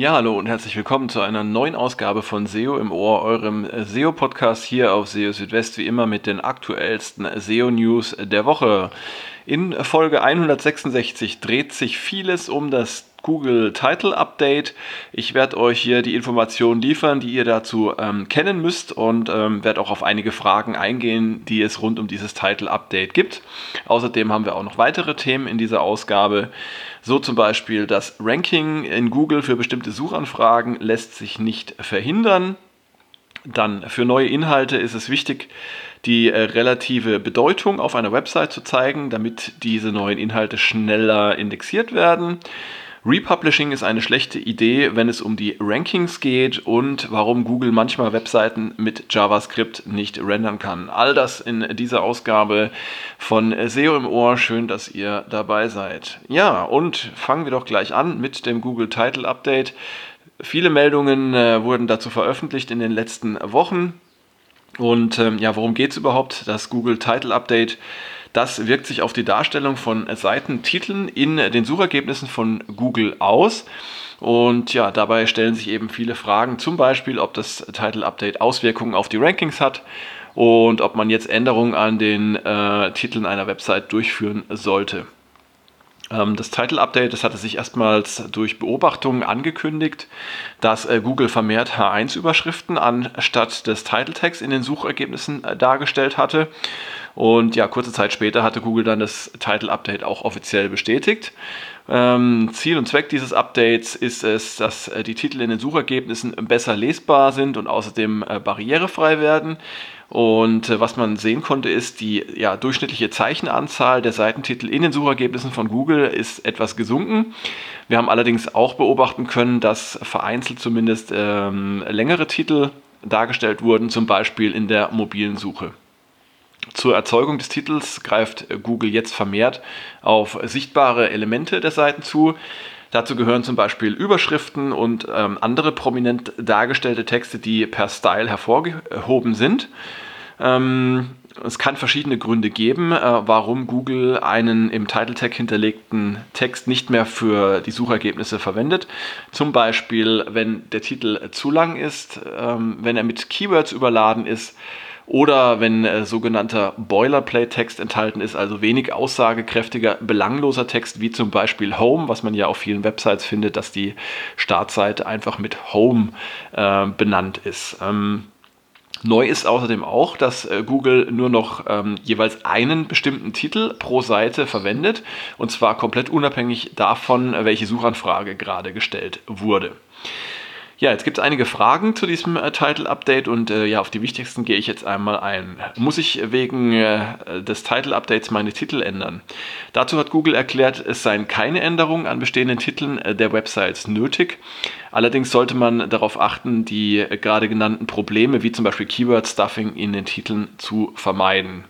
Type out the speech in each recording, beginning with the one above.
Ja, hallo und herzlich willkommen zu einer neuen Ausgabe von SEO im Ohr, eurem SEO-Podcast hier auf SEO Südwest, wie immer mit den aktuellsten SEO-News der Woche. In Folge 166 dreht sich vieles um das Google Title Update. Ich werde euch hier die Informationen liefern, die ihr dazu ähm, kennen müsst und ähm, werde auch auf einige Fragen eingehen, die es rund um dieses Title Update gibt. Außerdem haben wir auch noch weitere Themen in dieser Ausgabe. So zum Beispiel das Ranking in Google für bestimmte Suchanfragen lässt sich nicht verhindern. Dann für neue Inhalte ist es wichtig, die äh, relative Bedeutung auf einer Website zu zeigen, damit diese neuen Inhalte schneller indexiert werden. Republishing ist eine schlechte Idee, wenn es um die Rankings geht und warum Google manchmal Webseiten mit JavaScript nicht rendern kann. All das in dieser Ausgabe von SEO im Ohr. Schön, dass ihr dabei seid. Ja, und fangen wir doch gleich an mit dem Google Title Update. Viele Meldungen äh, wurden dazu veröffentlicht in den letzten Wochen. Und ähm, ja, worum geht es überhaupt? Das Google Title Update das wirkt sich auf die Darstellung von Seitentiteln in den Suchergebnissen von Google aus. Und ja, dabei stellen sich eben viele Fragen, zum Beispiel, ob das Title Update Auswirkungen auf die Rankings hat und ob man jetzt Änderungen an den äh, Titeln einer Website durchführen sollte. Ähm, das Title Update, das hatte sich erstmals durch Beobachtungen angekündigt, dass äh, Google vermehrt H1-Überschriften anstatt des Title Tags in den Suchergebnissen äh, dargestellt hatte. Und ja, kurze Zeit später hatte Google dann das Title Update auch offiziell bestätigt. Ähm, Ziel und Zweck dieses Updates ist es, dass äh, die Titel in den Suchergebnissen besser lesbar sind und außerdem äh, barrierefrei werden. Und äh, was man sehen konnte, ist, die ja, durchschnittliche Zeichenanzahl der Seitentitel in den Suchergebnissen von Google ist etwas gesunken. Wir haben allerdings auch beobachten können, dass vereinzelt zumindest ähm, längere Titel dargestellt wurden, zum Beispiel in der mobilen Suche. Zur Erzeugung des Titels greift Google jetzt vermehrt auf sichtbare Elemente der Seiten zu. Dazu gehören zum Beispiel Überschriften und ähm, andere prominent dargestellte Texte, die per Style hervorgehoben sind. Ähm, es kann verschiedene Gründe geben, äh, warum Google einen im Title Tag hinterlegten Text nicht mehr für die Suchergebnisse verwendet. Zum Beispiel, wenn der Titel zu lang ist, ähm, wenn er mit Keywords überladen ist oder wenn äh, sogenannter Boilerplate-Text enthalten ist, also wenig aussagekräftiger, belangloser Text, wie zum Beispiel Home, was man ja auf vielen Websites findet, dass die Startseite einfach mit Home äh, benannt ist. Ähm, Neu ist außerdem auch, dass äh, Google nur noch ähm, jeweils einen bestimmten Titel pro Seite verwendet und zwar komplett unabhängig davon, welche Suchanfrage gerade gestellt wurde. Ja, jetzt gibt es einige Fragen zu diesem äh, Title-Update und äh, ja, auf die wichtigsten gehe ich jetzt einmal ein. Muss ich wegen äh, des Title-Updates meine Titel ändern? Dazu hat Google erklärt, es seien keine Änderungen an bestehenden Titeln äh, der Websites nötig. Allerdings sollte man darauf achten, die äh, gerade genannten Probleme wie zum Beispiel Keyword-Stuffing in den Titeln zu vermeiden.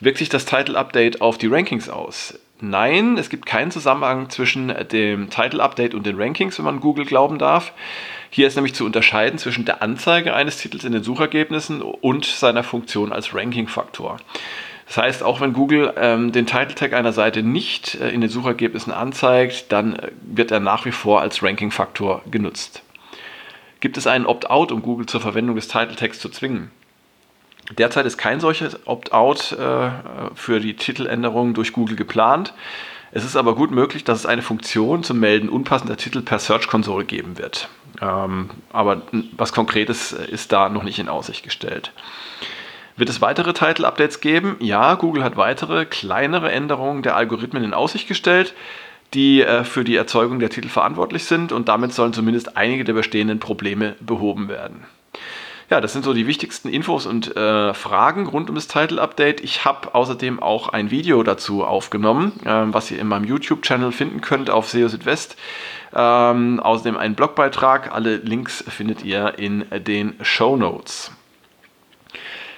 Wirkt sich das Title-Update auf die Rankings aus? Nein, es gibt keinen Zusammenhang zwischen dem Title Update und den Rankings, wenn man Google glauben darf. Hier ist nämlich zu unterscheiden zwischen der Anzeige eines Titels in den Suchergebnissen und seiner Funktion als Ranking-Faktor. Das heißt, auch wenn Google ähm, den Title Tag einer Seite nicht äh, in den Suchergebnissen anzeigt, dann äh, wird er nach wie vor als Ranking-Faktor genutzt. Gibt es einen Opt-out, um Google zur Verwendung des Title Tags zu zwingen? Derzeit ist kein solches Opt-out äh, für die Titeländerung durch Google geplant. Es ist aber gut möglich, dass es eine Funktion zum Melden unpassender Titel per Search Console geben wird. Ähm, aber was Konkretes ist da noch nicht in Aussicht gestellt. Wird es weitere Title-Updates geben? Ja, Google hat weitere kleinere Änderungen der Algorithmen in Aussicht gestellt, die äh, für die Erzeugung der Titel verantwortlich sind und damit sollen zumindest einige der bestehenden Probleme behoben werden. Ja, das sind so die wichtigsten Infos und äh, Fragen rund um das Title Update. Ich habe außerdem auch ein Video dazu aufgenommen, äh, was ihr in meinem YouTube-Channel finden könnt auf SEO Südwest. Ähm, außerdem einen Blogbeitrag. Alle Links findet ihr in den Show Notes.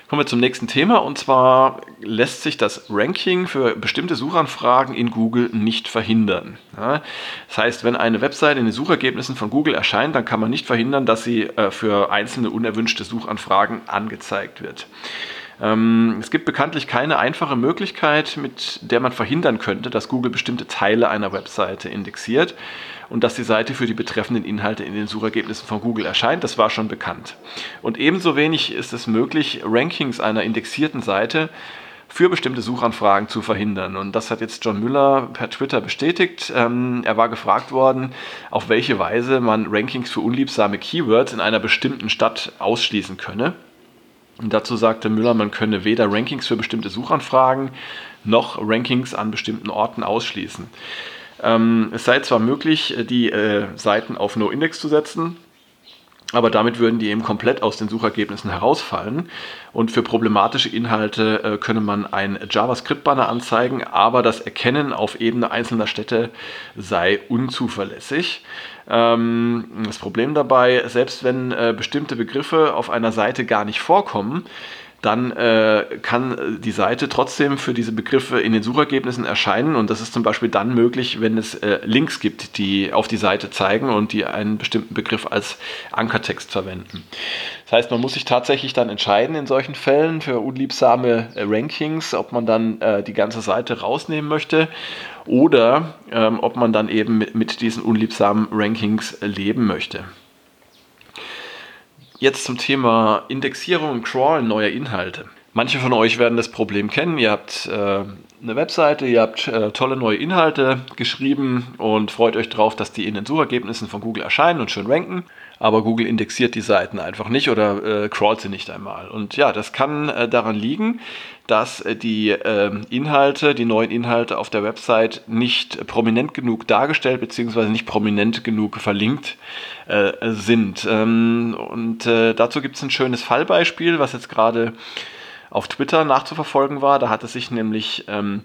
Kommen wir zum nächsten Thema und zwar lässt sich das Ranking für bestimmte Suchanfragen in Google nicht verhindern. Das heißt, wenn eine Website in den Suchergebnissen von Google erscheint, dann kann man nicht verhindern, dass sie äh, für einzelne unerwünschte Suchanfragen angezeigt wird. Ähm, es gibt bekanntlich keine einfache Möglichkeit, mit der man verhindern könnte, dass Google bestimmte Teile einer Webseite indexiert und dass die Seite für die betreffenden Inhalte in den Suchergebnissen von Google erscheint. Das war schon bekannt. Und ebenso wenig ist es möglich, Rankings einer indexierten Seite für bestimmte Suchanfragen zu verhindern. Und das hat jetzt John Müller per Twitter bestätigt. Ähm, er war gefragt worden, auf welche Weise man Rankings für unliebsame Keywords in einer bestimmten Stadt ausschließen könne. Und dazu sagte Müller, man könne weder Rankings für bestimmte Suchanfragen noch Rankings an bestimmten Orten ausschließen. Ähm, es sei zwar möglich, die äh, Seiten auf No-Index zu setzen, aber damit würden die eben komplett aus den Suchergebnissen herausfallen. Und für problematische Inhalte äh, könne man ein JavaScript-Banner anzeigen, aber das Erkennen auf Ebene einzelner Städte sei unzuverlässig. Ähm, das Problem dabei, selbst wenn äh, bestimmte Begriffe auf einer Seite gar nicht vorkommen, dann äh, kann die Seite trotzdem für diese Begriffe in den Suchergebnissen erscheinen. Und das ist zum Beispiel dann möglich, wenn es äh, Links gibt, die auf die Seite zeigen und die einen bestimmten Begriff als Ankertext verwenden. Das heißt, man muss sich tatsächlich dann entscheiden in solchen Fällen für unliebsame äh, Rankings, ob man dann äh, die ganze Seite rausnehmen möchte oder ähm, ob man dann eben mit, mit diesen unliebsamen Rankings leben möchte. Jetzt zum Thema Indexierung und Crawlen neuer Inhalte. Manche von euch werden das Problem kennen. Ihr habt äh, eine Webseite, ihr habt äh, tolle neue Inhalte geschrieben und freut euch darauf, dass die in den Suchergebnissen von Google erscheinen und schön ranken aber Google indexiert die Seiten einfach nicht oder äh, crawlt sie nicht einmal. Und ja, das kann äh, daran liegen, dass äh, die ähm, Inhalte, die neuen Inhalte auf der Website nicht prominent genug dargestellt bzw. nicht prominent genug verlinkt äh, sind. Ähm, und dazu gibt es ein schönes Fallbeispiel, was jetzt gerade auf Twitter nachzuverfolgen war. Da hat es sich nämlich ähm,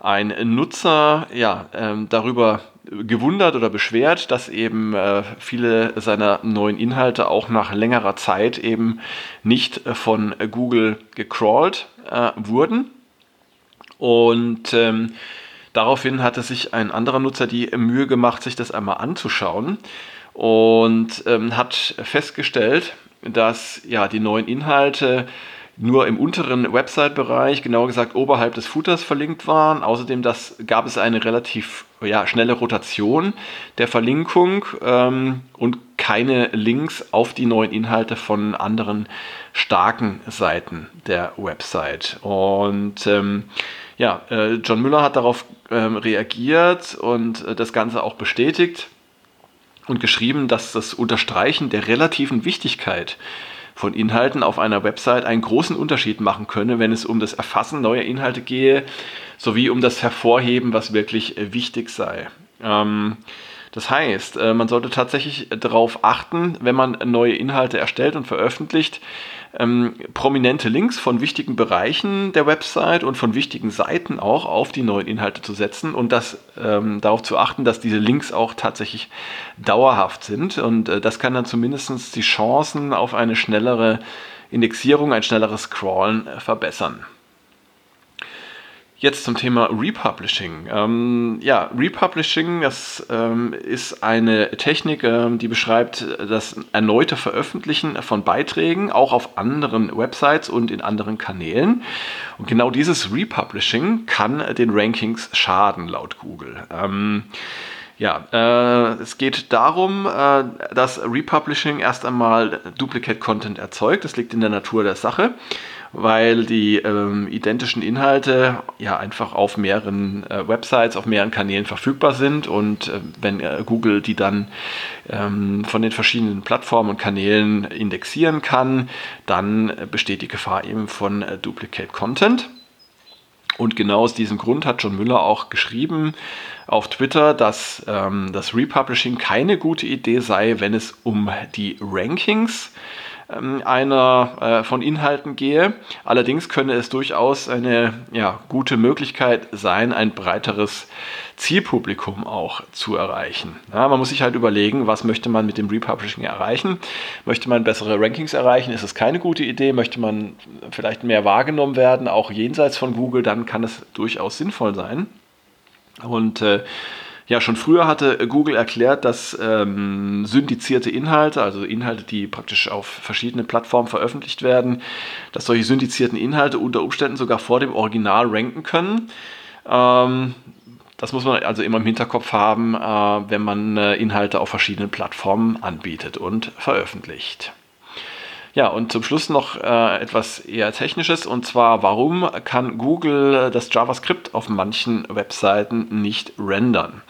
ein Nutzer ja, ähm, darüber gewundert oder beschwert, dass eben äh, viele seiner neuen Inhalte auch nach längerer Zeit eben nicht von Google gecrawlt äh, wurden. Und ähm, daraufhin hatte sich ein anderer Nutzer die Mühe gemacht, sich das einmal anzuschauen und ähm, hat festgestellt, dass ja die neuen Inhalte nur im unteren Website-Bereich, genauer gesagt oberhalb des Footers verlinkt waren. Außerdem das, gab es eine relativ ja, schnelle Rotation der Verlinkung ähm, und keine Links auf die neuen Inhalte von anderen starken Seiten der Website. Und ähm, ja, äh, John Müller hat darauf ähm, reagiert und äh, das Ganze auch bestätigt und geschrieben, dass das Unterstreichen der relativen Wichtigkeit von Inhalten auf einer Website einen großen Unterschied machen könne, wenn es um das Erfassen neuer Inhalte gehe, sowie um das Hervorheben, was wirklich äh, wichtig sei. Ähm, das heißt, äh, man sollte tatsächlich darauf achten, wenn man neue Inhalte erstellt und veröffentlicht, ähm, prominente Links von wichtigen Bereichen der Website und von wichtigen Seiten auch auf die neuen Inhalte zu setzen und das, ähm, darauf zu achten, dass diese Links auch tatsächlich dauerhaft sind. Und äh, das kann dann zumindest die Chancen auf eine schnellere Indexierung, ein schnelleres Scrollen äh, verbessern. Jetzt zum Thema Republishing. Ähm, ja, Republishing, das ähm, ist eine Technik, ähm, die beschreibt das erneute Veröffentlichen von Beiträgen, auch auf anderen Websites und in anderen Kanälen. Und genau dieses Republishing kann den Rankings schaden, laut Google. Ähm, ja, äh, es geht darum, äh, dass Republishing erst einmal Duplicate Content erzeugt. Das liegt in der Natur der Sache weil die ähm, identischen Inhalte ja einfach auf mehreren äh, Websites, auf mehreren Kanälen verfügbar sind und äh, wenn äh, Google die dann ähm, von den verschiedenen Plattformen und Kanälen indexieren kann, dann besteht die Gefahr eben von äh, Duplicate Content. Und genau aus diesem Grund hat John Müller auch geschrieben auf Twitter, dass ähm, das Republishing keine gute Idee sei, wenn es um die Rankings geht einer äh, von Inhalten gehe. Allerdings könne es durchaus eine ja, gute Möglichkeit sein, ein breiteres Zielpublikum auch zu erreichen. Ja, man muss sich halt überlegen, was möchte man mit dem Republishing erreichen. Möchte man bessere Rankings erreichen, ist es keine gute Idee. Möchte man vielleicht mehr wahrgenommen werden, auch jenseits von Google, dann kann es durchaus sinnvoll sein. Und äh, Ja, schon früher hatte Google erklärt, dass ähm, syndizierte Inhalte, also Inhalte, die praktisch auf verschiedenen Plattformen veröffentlicht werden, dass solche syndizierten Inhalte unter Umständen sogar vor dem Original ranken können. Ähm, das muss man also immer im Hinterkopf haben, äh, wenn man äh, Inhalte auf verschiedenen Plattformen anbietet und veröffentlicht. Ja, und zum Schluss noch äh, etwas eher Technisches, und zwar, warum kann Google das JavaScript auf manchen Webseiten nicht rendern?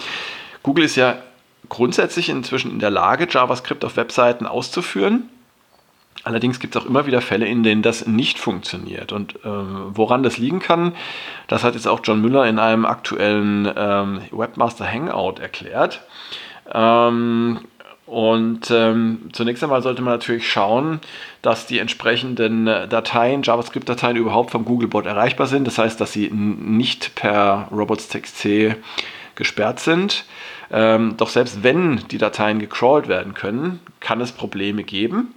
Google ist ja grundsätzlich inzwischen in der Lage, JavaScript auf Webseiten auszuführen. Allerdings gibt es auch immer wieder Fälle, in denen das nicht funktioniert. Und ähm, woran das liegen kann, das hat jetzt auch John Müller in einem aktuellen ähm, Webmaster Hangout erklärt. Ähm, und ähm, zunächst einmal sollte man natürlich schauen, dass die entsprechenden äh, Dateien, JavaScript-Dateien überhaupt vom Googlebot erreichbar sind. Das heißt, dass sie nicht per robots.txt gesperrt sind. Ähm, doch selbst wenn die Dateien gecrawlt werden können, kann es Probleme geben.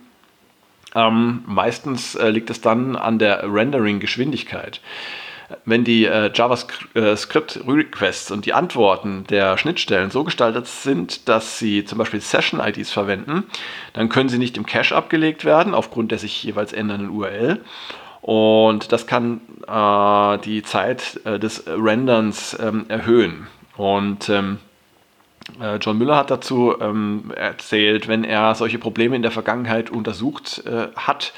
Ähm, meistens äh, liegt es dann an der Rendering-Geschwindigkeit wenn die äh, JavaScript-Requests und die Antworten der Schnittstellen so gestaltet sind, dass sie zum Beispiel Session-IDs verwenden, dann können sie nicht im Cache abgelegt werden, aufgrund der sich jeweils ändernden URL. Und das kann äh, die Zeit äh, des Renderns ähm, erhöhen. Und ähm, äh, John Müller hat dazu ähm, erzählt, wenn er solche Probleme in der Vergangenheit untersucht äh, hat,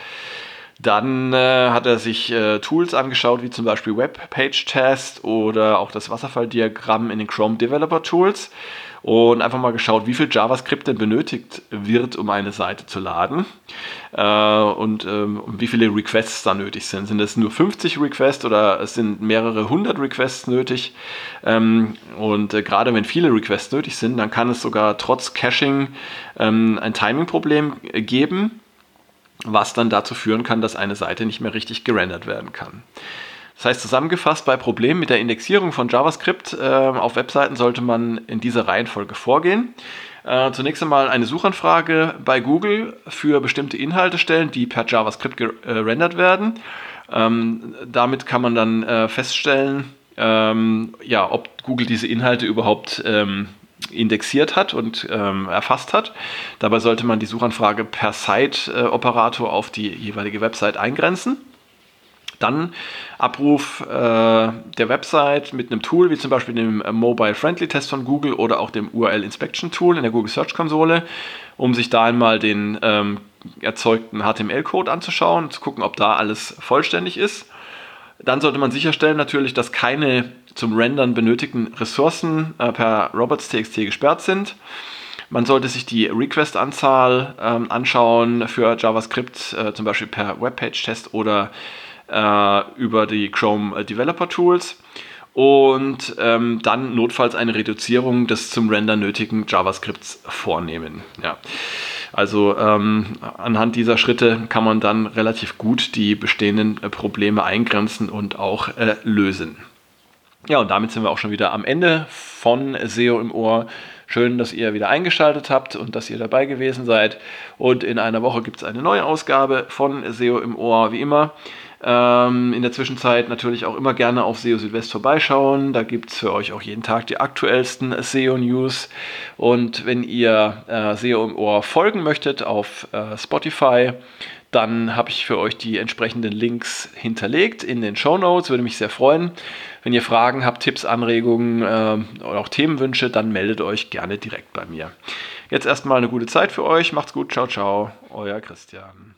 dann äh, hat er sich äh, Tools angeschaut, wie zum Beispiel Webpage Test oder auch das Wasserfalldiagramm in den Chrome Developer Tools und einfach mal geschaut, wie viel JavaScript denn benötigt wird, um eine Seite zu laden äh, und ähm, wie viele Requests da nötig sind. Sind es nur 50 Requests oder es sind mehrere hundert Requests nötig? Ähm, und äh, gerade wenn viele Requests nötig sind, dann kann es sogar trotz Caching ähm, ein Timing-Problem geben was dann dazu führen kann, dass eine Seite nicht mehr richtig gerendert werden kann. Das heißt, zusammengefasst, bei Problemen mit der Indexierung von JavaScript äh, auf Webseiten sollte man in dieser Reihenfolge vorgehen. Äh, zunächst einmal eine Suchanfrage bei Google für bestimmte Inhalte stellen, die per JavaScript gerendert werden. Ähm, damit kann man dann äh, feststellen, ähm, ja, ob Google diese Inhalte überhaupt ähm, indexiert hat und ähm, erfasst hat. Dabei sollte man die Suchanfrage per Site-Operator auf die jeweilige Website eingrenzen. Dann Abruf äh, der Website mit einem Tool, wie zum Beispiel dem Mobile Friendly Test von Google oder auch dem URL Inspection Tool in der Google Search Konsole, um sich da einmal den ähm, erzeugten HTML-Code anzuschauen, zu gucken, ob da alles vollständig ist. Dann sollte man sicherstellen natürlich, dass keine zum Rendern benötigten Ressourcen äh, per robots.txt gesperrt sind. Man sollte sich die Request-Anzahl ähm, anschauen für JavaScript, äh, zum Beispiel per Webpage-Test oder äh, über die Chrome äh, Developer Tools. Und ähm, dann notfalls eine Reduzierung des zum Render nötigen JavaScripts vornehmen. Ja. Also ähm, anhand dieser Schritte kann man dann relativ gut die bestehenden äh, Probleme eingrenzen und auch äh, lösen. Ja, und damit sind wir auch schon wieder am Ende von SEO im Ohr. Schön, dass ihr wieder eingeschaltet habt und dass ihr dabei gewesen seid. Und in einer Woche gibt es eine neue Ausgabe von SEO im Ohr, wie immer. Ähm, in der Zwischenzeit natürlich auch immer gerne auf SEO Südwest vorbeischauen. Da gibt es für euch auch jeden Tag die aktuellsten SEO-News. Und wenn ihr äh, SEO im Ohr folgen möchtet auf äh, Spotify, dann habe ich für euch die entsprechenden Links hinterlegt in den Show Notes. Würde mich sehr freuen. Wenn ihr Fragen habt, Tipps, Anregungen äh, oder auch Themenwünsche, dann meldet euch gerne direkt bei mir. Jetzt erstmal eine gute Zeit für euch. Macht's gut. Ciao, ciao. Euer Christian.